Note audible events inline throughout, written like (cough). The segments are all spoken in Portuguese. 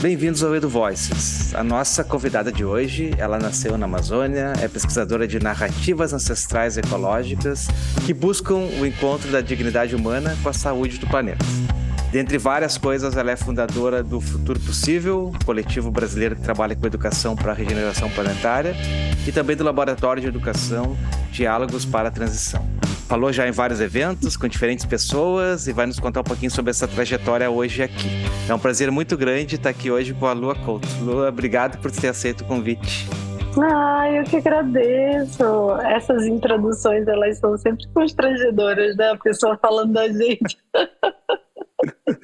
Bem-vindos ao Edu Voices. A nossa convidada de hoje, ela nasceu na Amazônia, é pesquisadora de narrativas ancestrais ecológicas que buscam o encontro da dignidade humana com a saúde do planeta. Dentre várias coisas, ela é fundadora do Futuro Possível, coletivo brasileiro que trabalha com educação para a regeneração planetária, e também do Laboratório de Educação Diálogos para a Transição. Falou já em vários eventos com diferentes pessoas e vai nos contar um pouquinho sobre essa trajetória hoje aqui. É um prazer muito grande estar aqui hoje com a Lua Couto. Lua, obrigado por ter aceito o convite. Ah, eu que agradeço. Essas introduções, elas são sempre constrangedoras, né? A pessoa falando da gente. (laughs)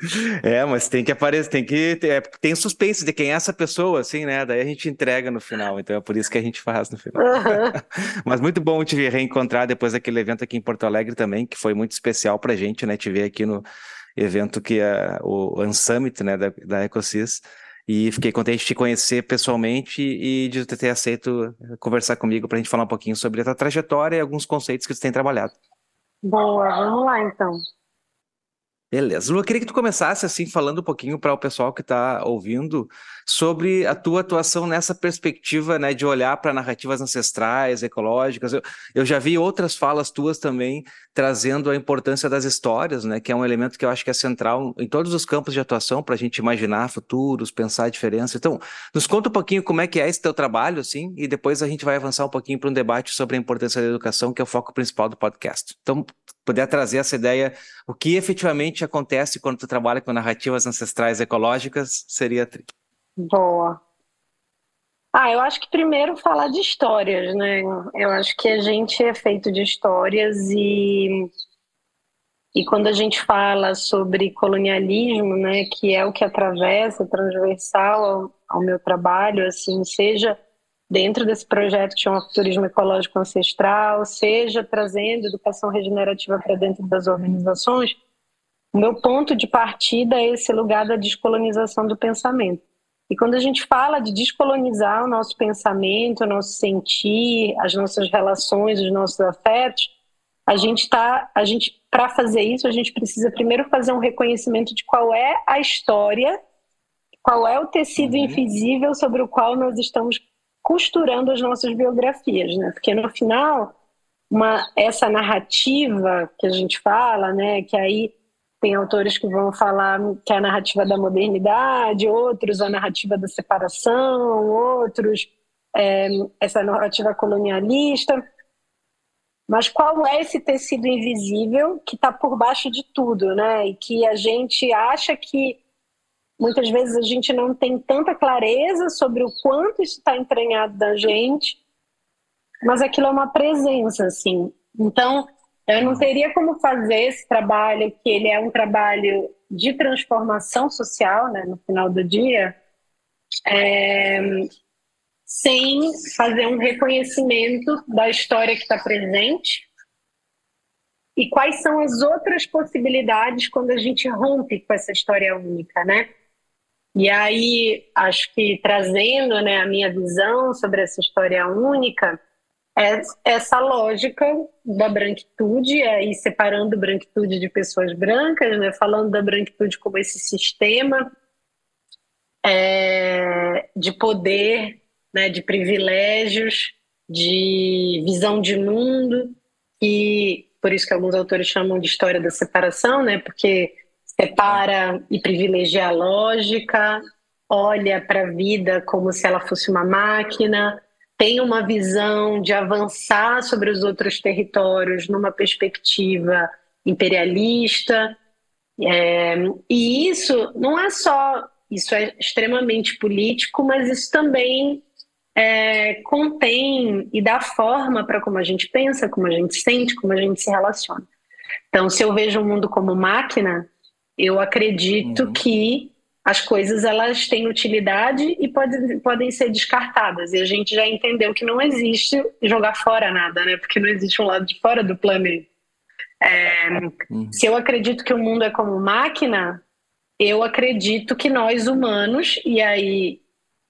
(laughs) É, mas tem que aparecer, tem que ter, é, tem suspense de quem é essa pessoa, assim, né? Daí a gente entrega no final, então é por isso que a gente faz no final. Uhum. (laughs) mas muito bom te reencontrar depois daquele evento aqui em Porto Alegre também, que foi muito especial pra gente, né? Te ver aqui no evento que é o Unsummit, né, da, da Ecosys. E fiquei contente de te conhecer pessoalmente e de ter aceito conversar comigo para a gente falar um pouquinho sobre a tua trajetória e alguns conceitos que você tem trabalhado. Boa, vamos lá então. Beleza. Lu, eu queria que tu começasse assim falando um pouquinho para o pessoal que está ouvindo sobre a tua atuação nessa perspectiva, né, de olhar para narrativas ancestrais, ecológicas. Eu, eu, já vi outras falas tuas também trazendo a importância das histórias, né, que é um elemento que eu acho que é central em todos os campos de atuação para a gente imaginar futuros, pensar a diferença. Então, nos conta um pouquinho como é que é esse teu trabalho, assim, e depois a gente vai avançar um pouquinho para um debate sobre a importância da educação, que é o foco principal do podcast. Então, puder trazer essa ideia, o que efetivamente acontece quando tu trabalha com narrativas ancestrais ecológicas, seria Boa. Ah, eu acho que primeiro falar de histórias, né? Eu acho que a gente é feito de histórias e e quando a gente fala sobre colonialismo, né, que é o que atravessa, transversal ao, ao meu trabalho, assim, seja dentro desse projeto que chama Turismo Ecológico Ancestral, seja trazendo educação regenerativa para dentro das organizações, o meu ponto de partida é esse lugar da descolonização do pensamento. E quando a gente fala de descolonizar o nosso pensamento, o nosso sentir, as nossas relações, os nossos afetos, a gente está, a gente para fazer isso, a gente precisa primeiro fazer um reconhecimento de qual é a história, qual é o tecido uhum. invisível sobre o qual nós estamos costurando as nossas biografias, né? Porque no final, uma, essa narrativa que a gente fala, né, que aí tem autores que vão falar que é a narrativa da modernidade, outros a narrativa da separação, outros é, essa narrativa colonialista. Mas qual é esse tecido invisível que está por baixo de tudo, né? E que a gente acha que Muitas vezes a gente não tem tanta clareza sobre o quanto isso está entranhado da gente, mas aquilo é uma presença, assim. Então, eu não teria como fazer esse trabalho, que ele é um trabalho de transformação social, né, no final do dia, é, sem fazer um reconhecimento da história que está presente e quais são as outras possibilidades quando a gente rompe com essa história única, né? E aí, acho que trazendo né, a minha visão sobre essa história única, essa lógica da branquitude, aí separando branquitude de pessoas brancas, né, falando da branquitude como esse sistema é, de poder, né, de privilégios, de visão de mundo, e por isso que alguns autores chamam de história da separação, né, porque separa e privilegia a lógica, olha para a vida como se ela fosse uma máquina, tem uma visão de avançar sobre os outros territórios numa perspectiva imperialista. É, e isso não é só, isso é extremamente político, mas isso também é, contém e dá forma para como a gente pensa, como a gente sente, como a gente se relaciona. Então, se eu vejo o mundo como máquina, eu acredito uhum. que as coisas elas têm utilidade e pode, podem ser descartadas. E a gente já entendeu que não existe jogar fora nada, né? Porque não existe um lado de fora do planeta. É, uhum. Se eu acredito que o mundo é como máquina, eu acredito que nós humanos, e aí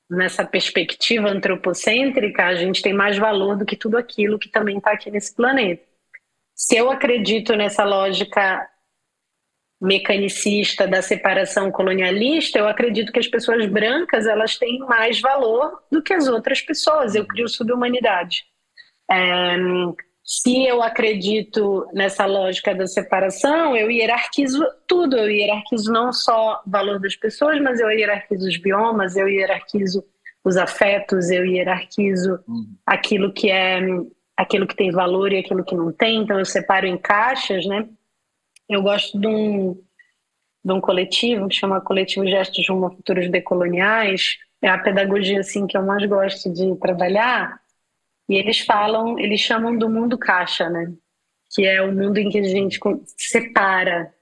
nessa perspectiva antropocêntrica, a gente tem mais valor do que tudo aquilo que também está aqui nesse planeta. Se eu acredito nessa lógica mecanicista da separação colonialista, eu acredito que as pessoas brancas elas têm mais valor do que as outras pessoas. Eu crio subhumanidade. É, se eu acredito nessa lógica da separação, eu hierarquizo tudo. Eu hierarquizo não só o valor das pessoas, mas eu hierarquizo os biomas, eu hierarquizo os afetos, eu hierarquizo uhum. aquilo que é aquilo que tem valor e aquilo que não tem. Então eu separo em caixas, né? Eu gosto de um, de um coletivo que chama Coletivo Gestos Rumo a Futuros Decoloniais. É a pedagogia assim que eu mais gosto de trabalhar. E eles falam, eles chamam do mundo caixa, né? Que é o mundo em que a gente separa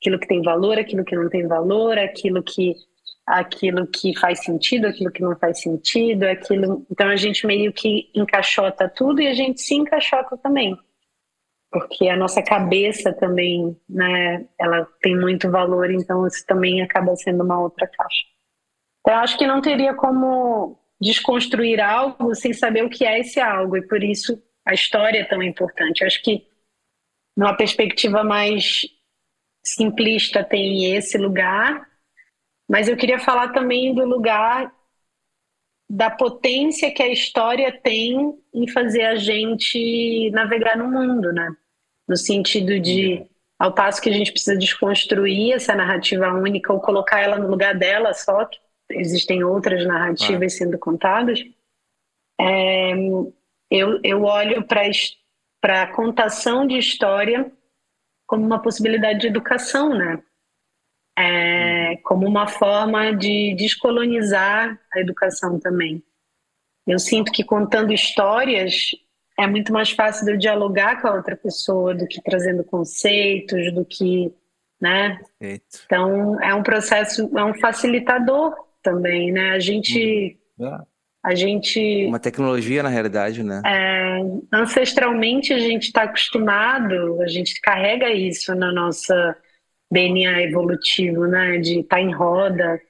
aquilo que tem valor, aquilo que não tem valor, aquilo que aquilo que faz sentido, aquilo que não faz sentido, aquilo. Então a gente meio que encaixota tudo e a gente se encaixota também porque a nossa cabeça também, né, ela tem muito valor, então isso também acaba sendo uma outra caixa. Então, eu acho que não teria como desconstruir algo sem saber o que é esse algo, e por isso a história é tão importante. Eu acho que, numa perspectiva mais simplista, tem esse lugar, mas eu queria falar também do lugar da potência que a história tem em fazer a gente navegar no mundo, né? No sentido de, ao passo que a gente precisa desconstruir essa narrativa única ou colocar ela no lugar dela só, que existem outras narrativas ah. sendo contadas, é, eu, eu olho para a contação de história como uma possibilidade de educação, né? É, como uma forma de descolonizar a educação também. Eu sinto que contando histórias é muito mais fácil de eu dialogar com a outra pessoa do que trazendo conceitos, do que, né? Eita. Então é um processo, é um facilitador também, né? A gente, hum. a gente, uma tecnologia na realidade, né? É, ancestralmente a gente está acostumado, a gente carrega isso na nossa DNA evolutivo, né, de estar tá em roda.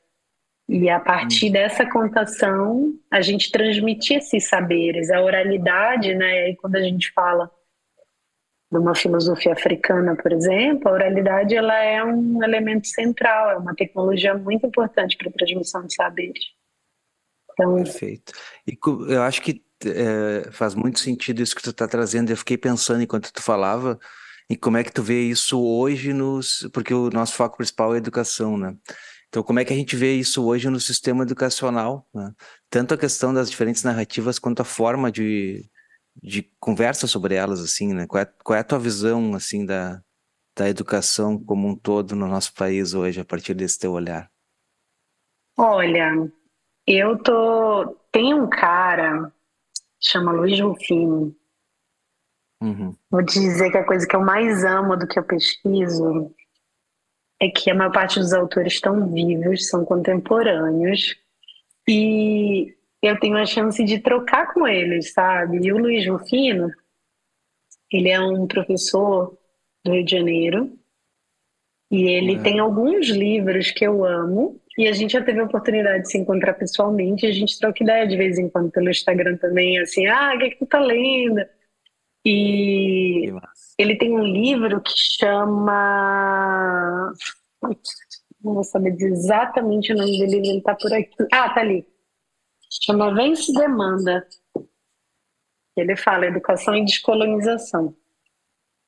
E a partir hum. dessa contação, a gente transmitir esses saberes, a oralidade, né, e quando a gente fala de uma filosofia africana, por exemplo, a oralidade ela é um elemento central, é uma tecnologia muito importante para a transmissão de saberes. Então, Perfeito. E eu acho que é, faz muito sentido isso que tu está trazendo. Eu fiquei pensando enquanto tu falava, e como é que tu vê isso hoje nos. Porque o nosso foco principal é educação, né? Então, como é que a gente vê isso hoje no sistema educacional? Né? Tanto a questão das diferentes narrativas quanto a forma de, de conversa sobre elas, assim, né? Qual é, qual é a tua visão, assim, da, da educação como um todo no nosso país hoje, a partir desse teu olhar? Olha, eu tô. Tem um cara, chama Luiz Rufino, Uhum. Vou te dizer que a coisa que eu mais amo do que eu pesquiso é que a maior parte dos autores estão vivos, são contemporâneos, e eu tenho a chance de trocar com eles, sabe? E o Luiz Rufino, ele é um professor do Rio de Janeiro, e ele é. tem alguns livros que eu amo, e a gente já teve a oportunidade de se encontrar pessoalmente, a gente troca ideia de vez em quando pelo Instagram também, assim, ah, o que, é que tu tá lendo? E ele tem um livro que chama. Não vou saber exatamente o nome do livro, ele está por aqui. Ah, tá ali. Chama Vence Demanda. Ele fala educação e descolonização.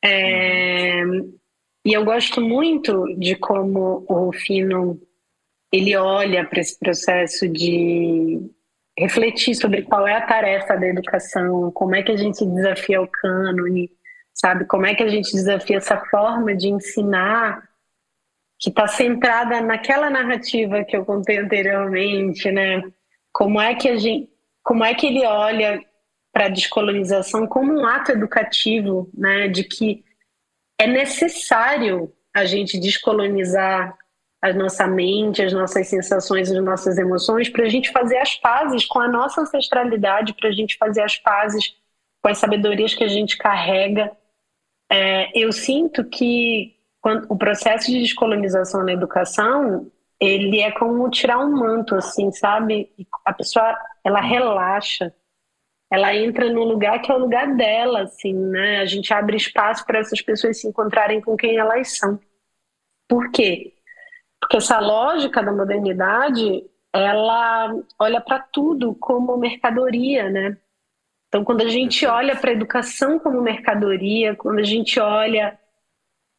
É... E eu gosto muito de como o Rufino ele olha para esse processo de refletir sobre qual é a tarefa da educação, como é que a gente desafia o cânone, sabe? Como é que a gente desafia essa forma de ensinar que está centrada naquela narrativa que eu contei anteriormente, né? Como é que a gente, como é que ele olha para a descolonização como um ato educativo, né? De que é necessário a gente descolonizar a nossa mente, as nossas sensações, as nossas emoções, para a gente fazer as pazes com a nossa ancestralidade, para a gente fazer as pazes com as sabedorias que a gente carrega. É, eu sinto que quando, o processo de descolonização na educação ele é como tirar um manto, assim, sabe? A pessoa ela relaxa, ela entra no lugar que é o lugar dela, assim, né? A gente abre espaço para essas pessoas se encontrarem com quem elas são Por quê? Porque essa lógica da modernidade, ela olha para tudo como mercadoria, né? Então, quando a gente olha para a educação como mercadoria, quando a gente olha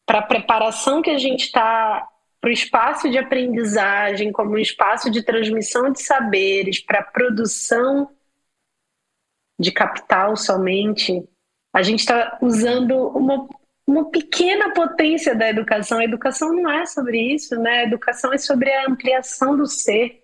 para a preparação que a gente está para o espaço de aprendizagem, como um espaço de transmissão de saberes, para a produção de capital somente, a gente está usando uma, uma pequena potência da educação. A educação não é sobre isso, né? A educação é sobre a ampliação do ser,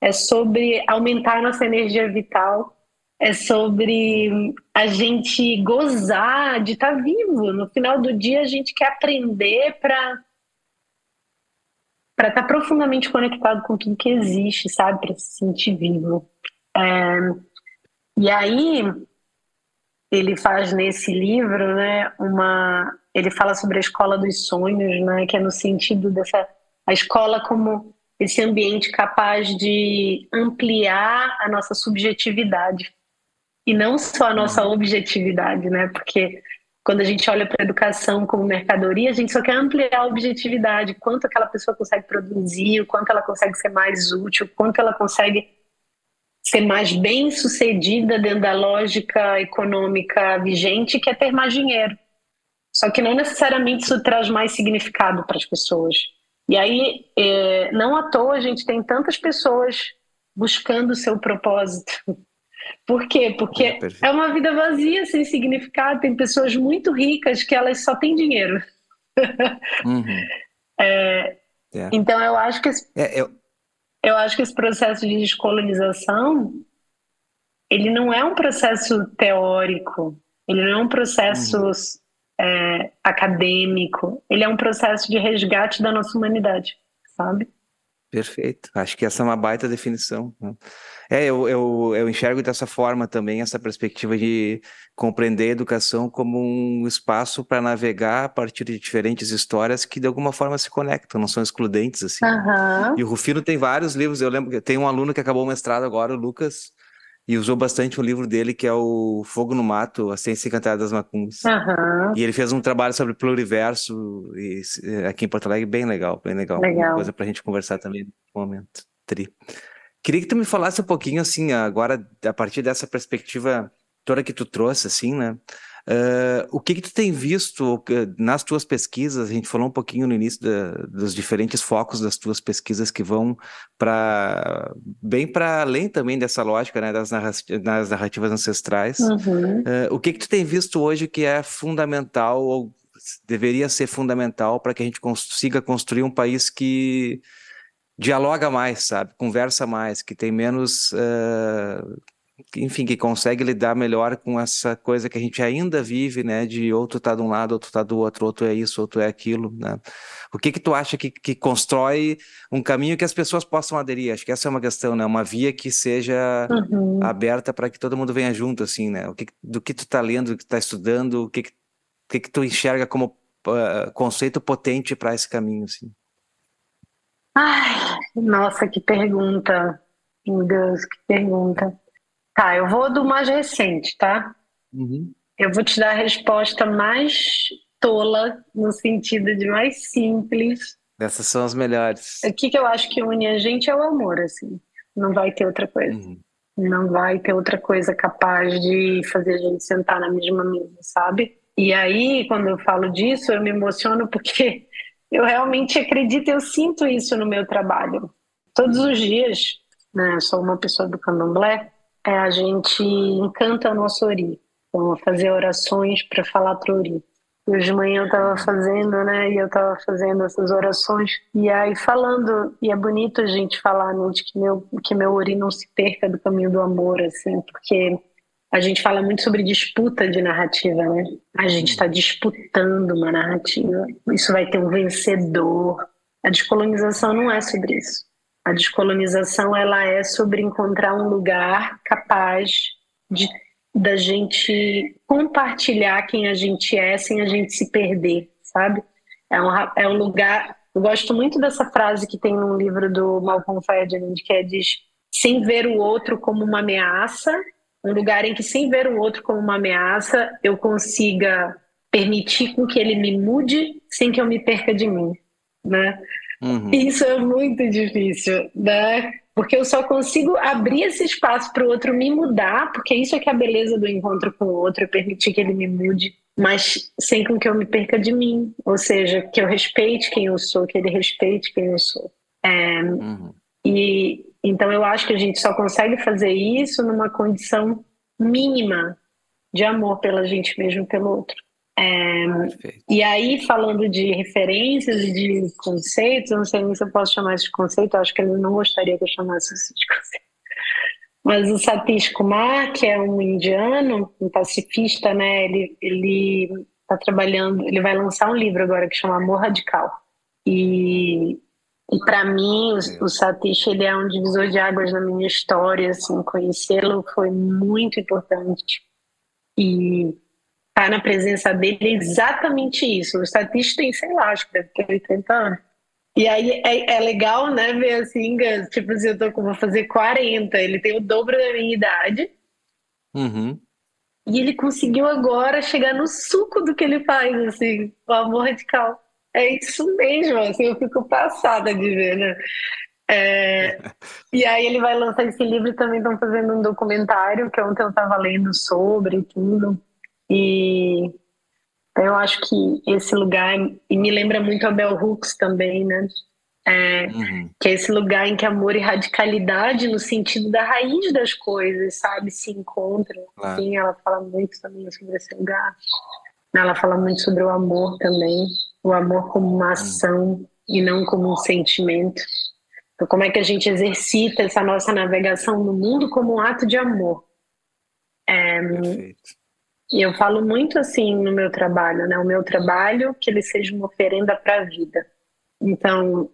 é sobre aumentar nossa energia vital, é sobre a gente gozar de estar tá vivo. No final do dia, a gente quer aprender para para estar tá profundamente conectado com tudo que existe, sabe? Para se sentir vivo. É, e aí, ele faz nesse livro, né, uma, ele fala sobre a escola dos sonhos, né, que é no sentido dessa a escola como esse ambiente capaz de ampliar a nossa subjetividade e não só a nossa uhum. objetividade, né? Porque quando a gente olha para a educação como mercadoria, a gente só quer ampliar a objetividade, quanto aquela pessoa consegue produzir, o quanto ela consegue ser mais útil, o quanto ela consegue ser mais bem sucedida dentro da lógica econômica vigente, que é ter mais dinheiro. Só que não necessariamente isso traz mais significado para as pessoas. E aí, é, não à toa a gente tem tantas pessoas buscando o seu propósito. Por quê? Porque é, é uma vida vazia, sem significado. Tem pessoas muito ricas que elas só têm dinheiro. Uhum. (laughs) É, é. Então eu acho que esse, é, eu... eu acho que esse processo de descolonização ele não é um processo teórico, ele não é um processo uhum. é, acadêmico, ele é um processo de resgate da nossa humanidade, sabe? Perfeito. Acho que essa é uma baita definição. Né? É, eu, eu, eu enxergo dessa forma também essa perspectiva de compreender a educação como um espaço para navegar a partir de diferentes histórias que de alguma forma se conectam, não são excludentes assim. Uhum. E o Rufino tem vários livros. Eu lembro que tem um aluno que acabou o mestrado agora, o Lucas, e usou bastante um livro dele que é o Fogo no Mato, a Ciência Encantada das Macumbas. Uhum. E ele fez um trabalho sobre pluriverso e, aqui em Porto Alegre, bem legal, bem legal. legal. Uma coisa para a gente conversar também no momento. Tri. Queria que tu me falasse um pouquinho, assim, agora, a partir dessa perspectiva toda que tu trouxe, assim, né? Uh, o que que tu tem visto nas tuas pesquisas? A gente falou um pouquinho no início da, dos diferentes focos das tuas pesquisas que vão para bem para além também dessa lógica, né, das, narrativas, das narrativas ancestrais. Uhum. Uh, o que que tu tem visto hoje que é fundamental ou deveria ser fundamental para que a gente consiga construir um país que dialoga mais, sabe? Conversa mais, que tem menos uh, enfim, que consegue lidar melhor com essa coisa que a gente ainda vive, né? De outro tá de um lado, outro tá do outro, outro é isso, outro é aquilo, né? O que que tu acha que, que constrói um caminho que as pessoas possam aderir? Acho que essa é uma questão, né? Uma via que seja uhum. aberta para que todo mundo venha junto, assim, né? O que, do que tu tá lendo, do que tu tá estudando, o que que, que, que tu enxerga como uh, conceito potente para esse caminho, assim? Ai, nossa, que pergunta. Meu Deus, que pergunta. Tá, eu vou do mais recente, tá? Uhum. Eu vou te dar a resposta mais tola, no sentido de mais simples. Essas são as melhores. O que, que eu acho que une a gente é o amor, assim. Não vai ter outra coisa. Uhum. Não vai ter outra coisa capaz de fazer a gente sentar na mesma mesa, sabe? E aí, quando eu falo disso, eu me emociono porque (laughs) eu realmente acredito, eu sinto isso no meu trabalho. Todos os dias, né? Eu sou uma pessoa do candomblé, é, a gente encanta o nosso ori. Então, fazer orações para falar para ori. Hoje de manhã eu estava fazendo, né? E eu estava fazendo essas orações. E aí falando, e é bonito a gente falar, né? De que meu, que meu ori não se perca do caminho do amor, assim, porque a gente fala muito sobre disputa de narrativa, né? A gente está disputando uma narrativa. Isso vai ter um vencedor. A descolonização não é sobre isso. A descolonização ela é sobre encontrar um lugar capaz de da gente compartilhar quem a gente é sem a gente se perder, sabe? É um, é um lugar. Eu gosto muito dessa frase que tem num livro do Malcolm Ferdinand, que é diz sem ver o outro como uma ameaça, um lugar em que sem ver o outro como uma ameaça eu consiga permitir com que ele me mude sem que eu me perca de mim. né? Uhum. Isso é muito difícil, né? Porque eu só consigo abrir esse espaço para o outro me mudar, porque isso é que é a beleza do encontro com o outro, é permitir que ele me mude, mas sem com que eu me perca de mim. Ou seja, que eu respeite quem eu sou, que ele respeite quem eu sou. É, uhum. E então eu acho que a gente só consegue fazer isso numa condição mínima de amor pela gente mesmo pelo outro. É, e aí, falando de referências e de conceitos, eu não sei nem se eu posso chamar isso de conceito, acho que ele não gostaria que eu chamasse isso de (laughs) conceito. Mas o Satish Kumar, que é um indiano, um pacifista, né, ele, ele tá trabalhando, ele vai lançar um livro agora que chama Amor Radical. E e para mim, o, o Satish ele é um divisor de águas na minha história, assim, conhecê-lo foi muito importante. E tá na presença dele é exatamente isso. O Satish tem, sei lá, acho que deve ter 80 anos. E aí é, é legal, né, ver assim, tipo assim, eu tô com, vou fazer 40, ele tem o dobro da minha idade. Uhum. E ele conseguiu agora chegar no suco do que ele faz, assim, o amor radical. É isso mesmo, assim, eu fico passada de ver, né? É, (laughs) e aí ele vai lançar esse livro e também estão fazendo um documentário que ontem eu estava lendo sobre tudo. E eu acho que esse lugar, e me lembra muito a Bell Hooks também, né? É, uhum. Que é esse lugar em que amor e radicalidade, no sentido da raiz das coisas, sabe, se encontram. Claro. Sim, ela fala muito também sobre esse lugar. Ela fala muito sobre o amor também o amor como uma ação e não como um sentimento. Então, como é que a gente exercita essa nossa navegação no mundo como um ato de amor? É, e eu falo muito assim no meu trabalho, né? O meu trabalho que ele seja uma oferenda para a vida. Então,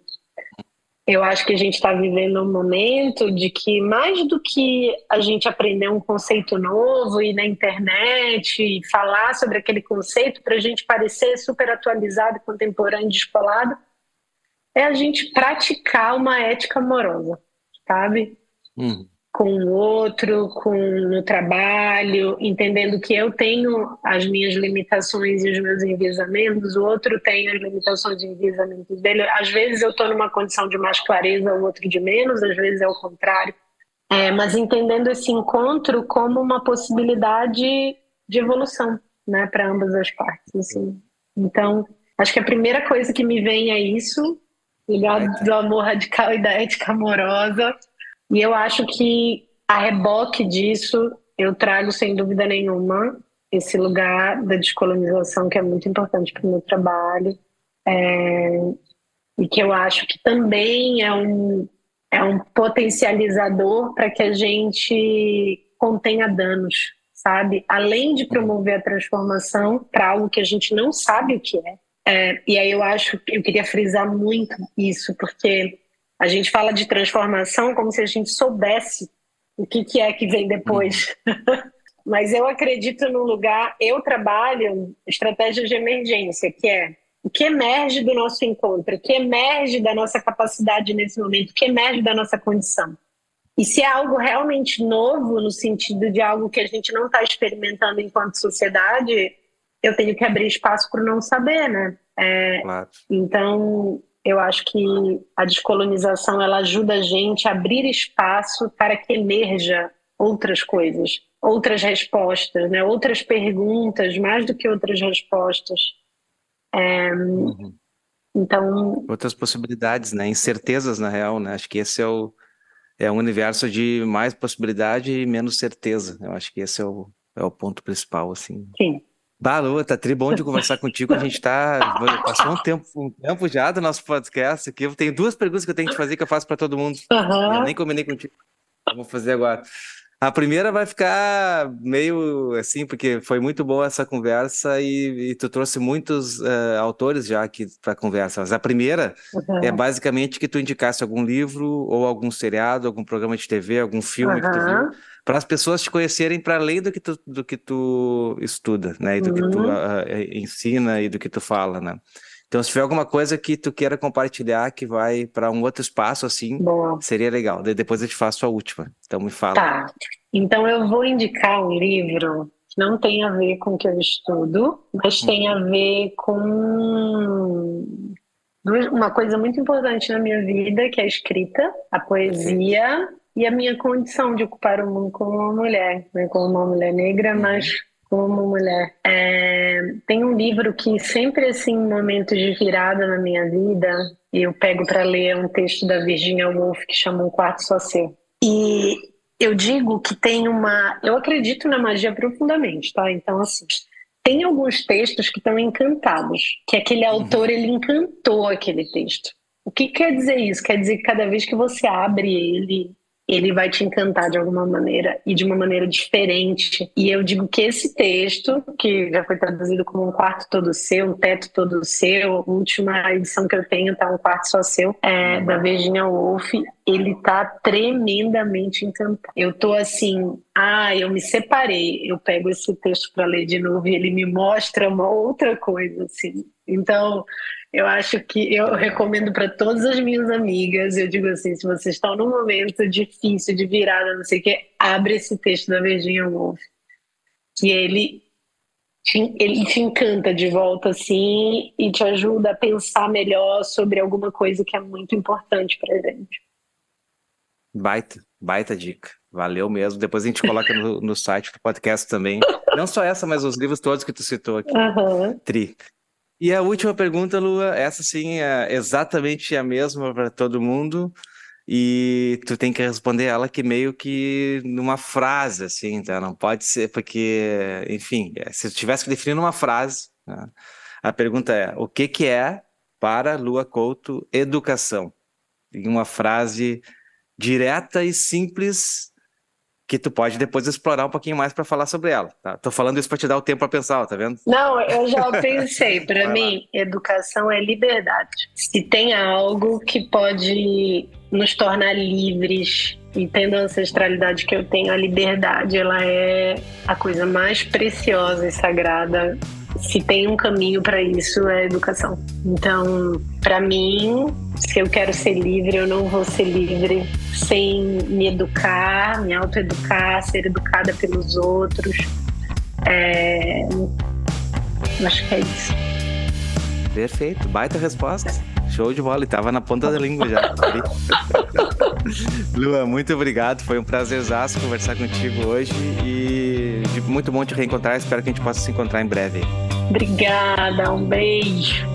eu acho que a gente está vivendo um momento de que, mais do que a gente aprender um conceito novo e na internet e falar sobre aquele conceito para a gente parecer super atualizado, contemporâneo, descolado, é a gente praticar uma ética amorosa, sabe? Uhum com o outro, com o trabalho, entendendo que eu tenho as minhas limitações e os meus enviesamentos, o outro tem as limitações e enviesamentos dele. Às vezes eu estou numa condição de mais clareza, o outro de menos, às vezes é o contrário. É, mas entendendo esse encontro como uma possibilidade de evolução, né, para ambas as partes. Assim. Então, acho que a primeira coisa que me vem é isso, ligado do amor radical e da ética amorosa e eu acho que a reboque disso, eu trago sem dúvida nenhuma esse lugar da descolonização que é muito importante para o meu trabalho. É, e que eu acho que também é um, é um potencializador para que a gente contenha danos, sabe? Além de promover a transformação para algo que a gente não sabe o que é. é. E aí eu acho que eu queria frisar muito isso, porque a gente fala de transformação como se a gente soubesse o que, que é que vem depois. Uhum. (laughs) Mas eu acredito no lugar, eu trabalho estratégias de emergência, que é o que emerge do nosso encontro, o que emerge da nossa capacidade nesse momento, o que emerge da nossa condição. E se é algo realmente novo, no sentido de algo que a gente não está experimentando enquanto sociedade, eu tenho que abrir espaço para não saber, né? É, claro. Então, eu acho que a descolonização ela ajuda a gente a abrir espaço para que emerja outras coisas, outras respostas, né? outras perguntas, mais do que outras respostas. É, uhum. Então. Outras possibilidades, né? Incertezas, na real, né? Acho que esse é o, é um universo de mais possibilidade e menos certeza. Eu acho que esse é o, é o ponto principal, assim. Sim. Balu, tá tri bom de conversar contigo. A gente tá. Passou um tempo, um tempo já do nosso podcast aqui. Eu tenho duas perguntas que eu tenho que fazer que eu faço para todo mundo. Uhum. Eu nem combinei contigo. Eu vou fazer agora. A primeira vai ficar meio assim, porque foi muito boa essa conversa e, e tu trouxe muitos uh, autores já aqui para a conversa. Mas a primeira uhum. é basicamente que tu indicasse algum livro ou algum seriado, algum programa de TV, algum filme uhum. que tu viu para as pessoas te conhecerem para além do que tu, do que tu estuda, né? E do uhum. que tu uh, ensina e do que tu fala, né? Então, se tiver alguma coisa que tu queira compartilhar que vai para um outro espaço assim, Boa. seria legal. Depois eu te faço a última. Então, me fala. Tá. Então, eu vou indicar um livro que não tem a ver com o que eu estudo, mas uhum. tem a ver com uma coisa muito importante na minha vida, que é a escrita, a poesia e a minha condição de ocupar o mundo como uma mulher, né? como uma mulher negra, uhum. mas como mulher. É, tem um livro que sempre assim, momentos de virada na minha vida, eu pego para ler um texto da Virginia Woolf que chama Um Quarto Só Seu. E eu digo que tem uma. Eu acredito na magia profundamente, tá? Então, assim, tem alguns textos que estão encantados, que aquele uhum. autor ele encantou aquele texto. O que quer dizer isso? Quer dizer que cada vez que você abre ele, ele vai te encantar de alguma maneira e de uma maneira diferente. E eu digo que esse texto, que já foi traduzido como um quarto todo seu, um teto todo seu, a última edição que eu tenho tá um quarto só seu, é da Virginia Woolf, ele tá tremendamente encantado. Eu tô assim, ah, eu me separei, eu pego esse texto para ler de novo e ele me mostra uma outra coisa assim. Então, eu acho que eu recomendo para todas as minhas amigas. Eu digo assim: se vocês estão num momento difícil de virada, não sei o que, abre esse texto da Virginia Woolf. Que ele te, ele te encanta de volta, assim, e te ajuda a pensar melhor sobre alguma coisa que é muito importante para gente. Baita, baita dica. Valeu mesmo. Depois a gente coloca no, no site do podcast também. Não só essa, mas os livros todos que tu citou aqui. Uhum. Tri. E a última pergunta, Lua, essa sim é exatamente a mesma para todo mundo. E tu tem que responder ela que meio que numa frase, assim, tá? Não pode ser, porque, enfim, é, se tu tivesse que definir numa frase, né? a pergunta é: o que, que é para Lua Couto educação? Em uma frase direta e simples que tu pode depois explorar um pouquinho mais para falar sobre ela. Tá? Tô falando isso para te dar o tempo para pensar, tá vendo? Não, eu já (laughs) pensei. Para mim, lá. educação é liberdade. Se tem algo que pode nos tornar livres, e tendo a ancestralidade que eu tenho, a liberdade, ela é a coisa mais preciosa e sagrada se tem um caminho para isso é a educação. Então, para mim, se eu quero ser livre, eu não vou ser livre sem me educar, me autoeducar, ser educada pelos outros. É... Acho que é isso. Perfeito, baita resposta. Show de bola, e tava na ponta da língua já. (laughs) Lua, muito obrigado. Foi um prazerzaço conversar contigo hoje e muito bom te reencontrar. Espero que a gente possa se encontrar em breve. Obrigada, um beijo.